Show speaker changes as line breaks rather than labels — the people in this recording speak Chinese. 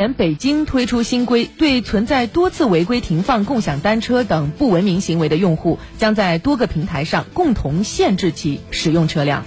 前北京推出新规对存在多次违规停放共享单车等不文明行为的用户将在多个平台上共同限制其使用车辆。